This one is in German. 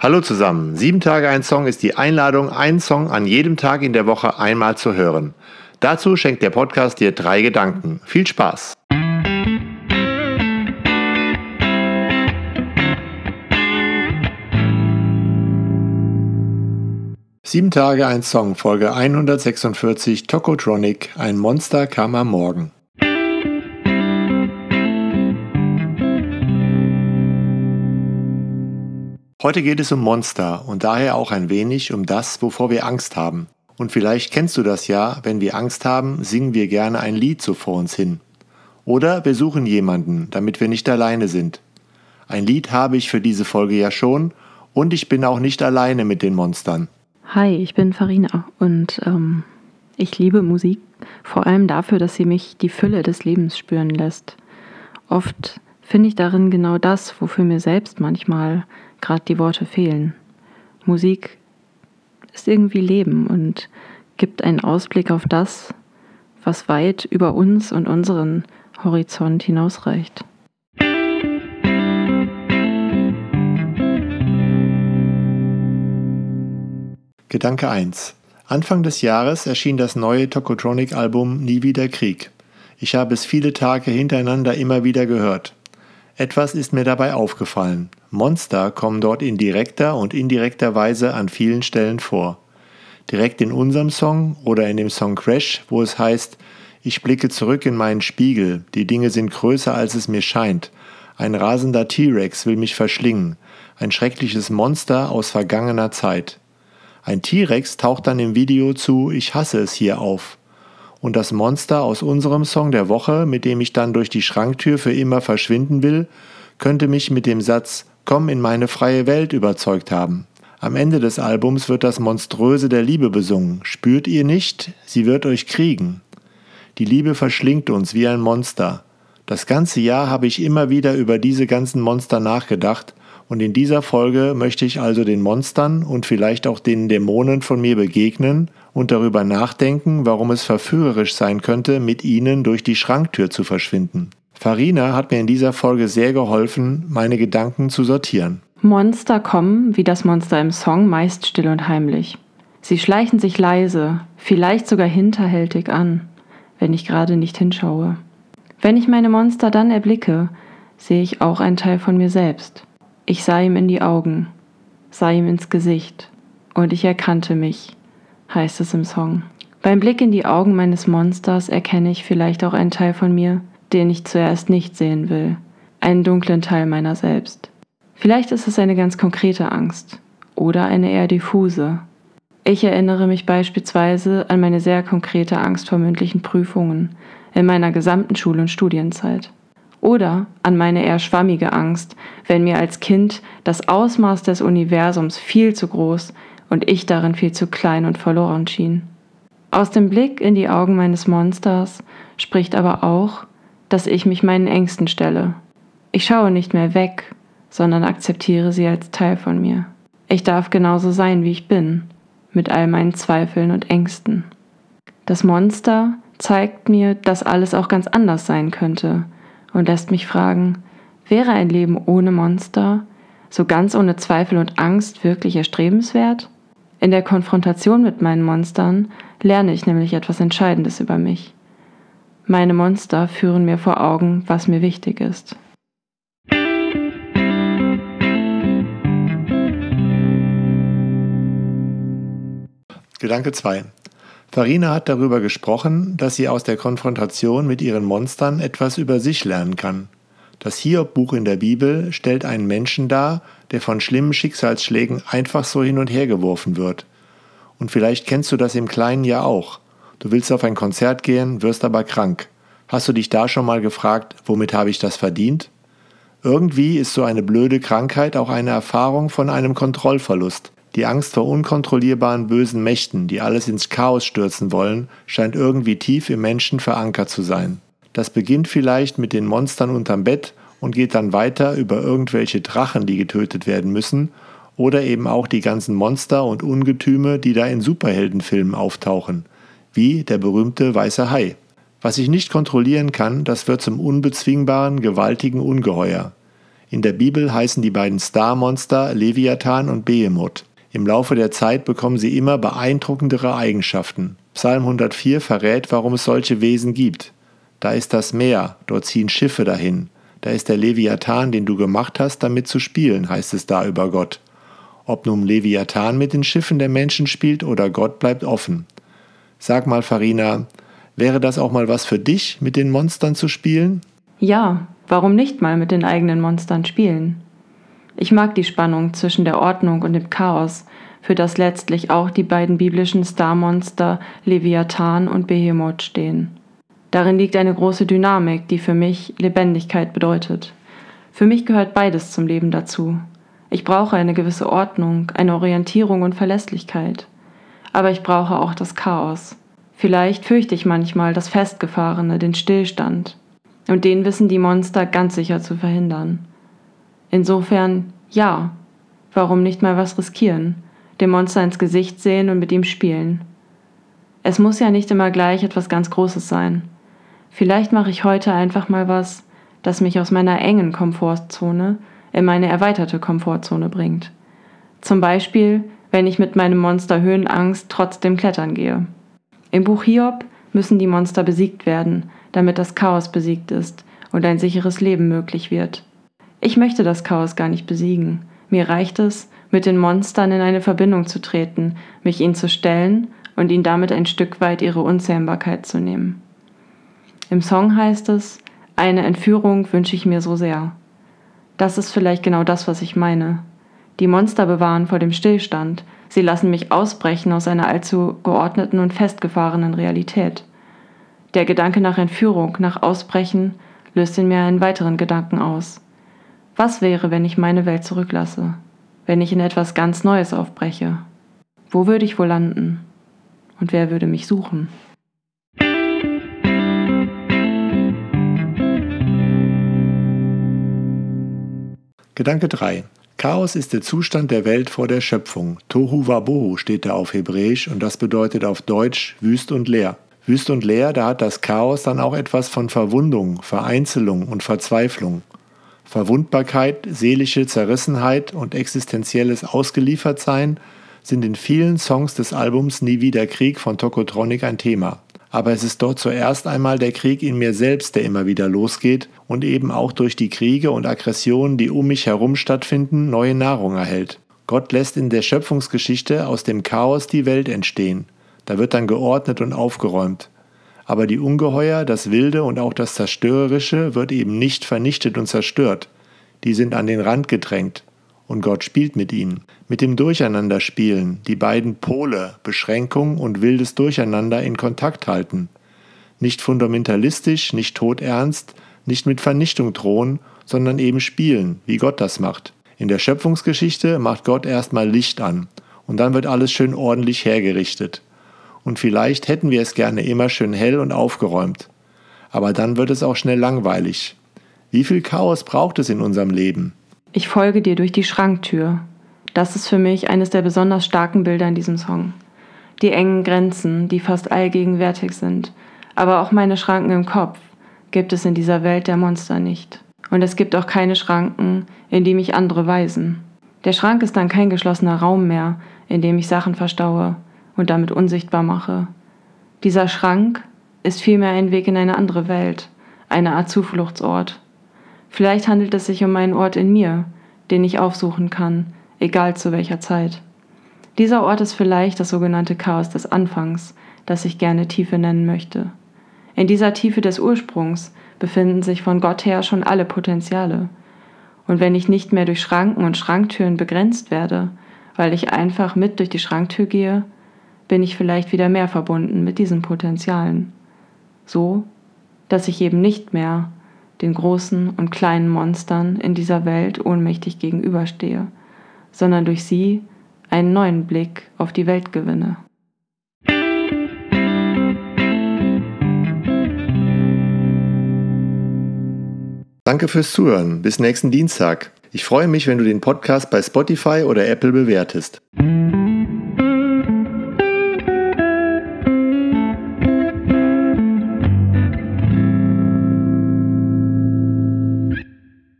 Hallo zusammen. Sieben Tage ein Song ist die Einladung, einen Song an jedem Tag in der Woche einmal zu hören. Dazu schenkt der Podcast dir drei Gedanken. Viel Spaß! Sieben Tage ein Song, Folge 146, Tokotronic, ein Monster kam am Morgen. Heute geht es um Monster und daher auch ein wenig um das, wovor wir Angst haben. Und vielleicht kennst du das ja, wenn wir Angst haben, singen wir gerne ein Lied so vor uns hin. Oder wir suchen jemanden, damit wir nicht alleine sind. Ein Lied habe ich für diese Folge ja schon und ich bin auch nicht alleine mit den Monstern. Hi, ich bin Farina und ähm, ich liebe Musik, vor allem dafür, dass sie mich die Fülle des Lebens spüren lässt. Oft finde ich darin genau das, wofür mir selbst manchmal gerade die Worte fehlen. Musik ist irgendwie Leben und gibt einen Ausblick auf das, was weit über uns und unseren Horizont hinausreicht. Gedanke 1. Anfang des Jahres erschien das neue Tokotronic-Album Nie wieder Krieg. Ich habe es viele Tage hintereinander immer wieder gehört. Etwas ist mir dabei aufgefallen. Monster kommen dort in direkter und indirekter Weise an vielen Stellen vor. Direkt in unserem Song oder in dem Song Crash, wo es heißt, ich blicke zurück in meinen Spiegel, die Dinge sind größer als es mir scheint. Ein rasender T-Rex will mich verschlingen, ein schreckliches Monster aus vergangener Zeit. Ein T-Rex taucht dann im Video zu Ich hasse es hier auf und das Monster aus unserem Song der Woche, mit dem ich dann durch die Schranktür für immer verschwinden will, könnte mich mit dem Satz Komm in meine freie Welt überzeugt haben. Am Ende des Albums wird das Monströse der Liebe besungen. Spürt ihr nicht? Sie wird euch kriegen. Die Liebe verschlingt uns wie ein Monster. Das ganze Jahr habe ich immer wieder über diese ganzen Monster nachgedacht und in dieser Folge möchte ich also den Monstern und vielleicht auch den Dämonen von mir begegnen und darüber nachdenken, warum es verführerisch sein könnte, mit ihnen durch die Schranktür zu verschwinden. Farina hat mir in dieser Folge sehr geholfen, meine Gedanken zu sortieren. Monster kommen, wie das Monster im Song, meist still und heimlich. Sie schleichen sich leise, vielleicht sogar hinterhältig an, wenn ich gerade nicht hinschaue. Wenn ich meine Monster dann erblicke, sehe ich auch einen Teil von mir selbst. Ich sah ihm in die Augen, sah ihm ins Gesicht und ich erkannte mich heißt es im Song. Beim Blick in die Augen meines Monsters erkenne ich vielleicht auch einen Teil von mir, den ich zuerst nicht sehen will, einen dunklen Teil meiner selbst. Vielleicht ist es eine ganz konkrete Angst oder eine eher diffuse. Ich erinnere mich beispielsweise an meine sehr konkrete Angst vor mündlichen Prüfungen in meiner gesamten Schul- und Studienzeit. Oder an meine eher schwammige Angst, wenn mir als Kind das Ausmaß des Universums viel zu groß, und ich darin viel zu klein und verloren schien. Aus dem Blick in die Augen meines Monsters spricht aber auch, dass ich mich meinen Ängsten stelle. Ich schaue nicht mehr weg, sondern akzeptiere sie als Teil von mir. Ich darf genauso sein, wie ich bin, mit all meinen Zweifeln und Ängsten. Das Monster zeigt mir, dass alles auch ganz anders sein könnte und lässt mich fragen, wäre ein Leben ohne Monster, so ganz ohne Zweifel und Angst wirklich erstrebenswert? In der Konfrontation mit meinen Monstern lerne ich nämlich etwas Entscheidendes über mich. Meine Monster führen mir vor Augen, was mir wichtig ist. Gedanke 2. Farina hat darüber gesprochen, dass sie aus der Konfrontation mit ihren Monstern etwas über sich lernen kann. Das Hiob-Buch in der Bibel stellt einen Menschen dar, der von schlimmen Schicksalsschlägen einfach so hin und her geworfen wird. Und vielleicht kennst du das im Kleinen ja auch. Du willst auf ein Konzert gehen, wirst aber krank. Hast du dich da schon mal gefragt, womit habe ich das verdient? Irgendwie ist so eine blöde Krankheit auch eine Erfahrung von einem Kontrollverlust. Die Angst vor unkontrollierbaren bösen Mächten, die alles ins Chaos stürzen wollen, scheint irgendwie tief im Menschen verankert zu sein. Das beginnt vielleicht mit den Monstern unterm Bett und geht dann weiter über irgendwelche Drachen, die getötet werden müssen, oder eben auch die ganzen Monster und Ungetüme, die da in Superheldenfilmen auftauchen, wie der berühmte weiße Hai. Was ich nicht kontrollieren kann, das wird zum unbezwingbaren, gewaltigen Ungeheuer. In der Bibel heißen die beiden Starmonster Leviathan und Behemoth. Im Laufe der Zeit bekommen sie immer beeindruckendere Eigenschaften. Psalm 104 verrät, warum es solche Wesen gibt. Da ist das Meer, dort ziehen Schiffe dahin. Da ist der Leviathan, den du gemacht hast, damit zu spielen, heißt es da über Gott. Ob nun Leviathan mit den Schiffen der Menschen spielt oder Gott bleibt offen. Sag mal, Farina, wäre das auch mal was für dich, mit den Monstern zu spielen? Ja, warum nicht mal mit den eigenen Monstern spielen? Ich mag die Spannung zwischen der Ordnung und dem Chaos, für das letztlich auch die beiden biblischen Starmonster Leviathan und Behemoth stehen. Darin liegt eine große Dynamik, die für mich Lebendigkeit bedeutet. Für mich gehört beides zum Leben dazu. Ich brauche eine gewisse Ordnung, eine Orientierung und Verlässlichkeit. Aber ich brauche auch das Chaos. Vielleicht fürchte ich manchmal das Festgefahrene, den Stillstand. Und den wissen die Monster ganz sicher zu verhindern. Insofern ja, warum nicht mal was riskieren, dem Monster ins Gesicht sehen und mit ihm spielen. Es muss ja nicht immer gleich etwas ganz Großes sein. Vielleicht mache ich heute einfach mal was, das mich aus meiner engen Komfortzone in meine erweiterte Komfortzone bringt. Zum Beispiel, wenn ich mit meinem Monster Höhenangst trotzdem klettern gehe. Im Buch Hiob müssen die Monster besiegt werden, damit das Chaos besiegt ist und ein sicheres Leben möglich wird. Ich möchte das Chaos gar nicht besiegen. Mir reicht es, mit den Monstern in eine Verbindung zu treten, mich ihnen zu stellen und ihnen damit ein Stück weit ihre Unzähmbarkeit zu nehmen. Im Song heißt es, eine Entführung wünsche ich mir so sehr. Das ist vielleicht genau das, was ich meine. Die Monster bewahren vor dem Stillstand, sie lassen mich ausbrechen aus einer allzu geordneten und festgefahrenen Realität. Der Gedanke nach Entführung, nach Ausbrechen, löst in mir einen weiteren Gedanken aus. Was wäre, wenn ich meine Welt zurücklasse? Wenn ich in etwas ganz Neues aufbreche? Wo würde ich wohl landen? Und wer würde mich suchen? Gedanke 3. Chaos ist der Zustand der Welt vor der Schöpfung. Tohu Wabohu steht da auf Hebräisch und das bedeutet auf Deutsch wüst und leer. Wüst und leer, da hat das Chaos dann auch etwas von Verwundung, Vereinzelung und Verzweiflung. Verwundbarkeit, seelische Zerrissenheit und existenzielles Ausgeliefertsein sind in vielen Songs des Albums Nie wieder Krieg von Tokotronic ein Thema. Aber es ist dort zuerst einmal der Krieg in mir selbst, der immer wieder losgeht und eben auch durch die Kriege und Aggressionen, die um mich herum stattfinden, neue Nahrung erhält. Gott lässt in der Schöpfungsgeschichte aus dem Chaos die Welt entstehen. Da wird dann geordnet und aufgeräumt aber die Ungeheuer, das Wilde und auch das Zerstörerische wird eben nicht vernichtet und zerstört. Die sind an den Rand gedrängt. Und Gott spielt mit ihnen. Mit dem Durcheinanderspielen, die beiden Pole, Beschränkung und wildes Durcheinander in Kontakt halten. Nicht fundamentalistisch, nicht todernst, nicht mit Vernichtung drohen, sondern eben spielen, wie Gott das macht. In der Schöpfungsgeschichte macht Gott erstmal Licht an und dann wird alles schön ordentlich hergerichtet und vielleicht hätten wir es gerne immer schön hell und aufgeräumt. Aber dann wird es auch schnell langweilig. Wie viel Chaos braucht es in unserem Leben? Ich folge dir durch die Schranktür. Das ist für mich eines der besonders starken Bilder in diesem Song. Die engen Grenzen, die fast allgegenwärtig sind, aber auch meine Schranken im Kopf gibt es in dieser Welt der Monster nicht. Und es gibt auch keine Schranken, in die mich andere weisen. Der Schrank ist dann kein geschlossener Raum mehr, in dem ich Sachen verstaue, und damit unsichtbar mache. Dieser Schrank ist vielmehr ein Weg in eine andere Welt, eine Art Zufluchtsort. Vielleicht handelt es sich um einen Ort in mir, den ich aufsuchen kann, egal zu welcher Zeit. Dieser Ort ist vielleicht das sogenannte Chaos des Anfangs, das ich gerne Tiefe nennen möchte. In dieser Tiefe des Ursprungs befinden sich von Gott her schon alle Potenziale. Und wenn ich nicht mehr durch Schranken und Schranktüren begrenzt werde, weil ich einfach mit durch die Schranktür gehe, bin ich vielleicht wieder mehr verbunden mit diesen Potenzialen. So, dass ich eben nicht mehr den großen und kleinen Monstern in dieser Welt ohnmächtig gegenüberstehe, sondern durch sie einen neuen Blick auf die Welt gewinne. Danke fürs Zuhören. Bis nächsten Dienstag. Ich freue mich, wenn du den Podcast bei Spotify oder Apple bewertest.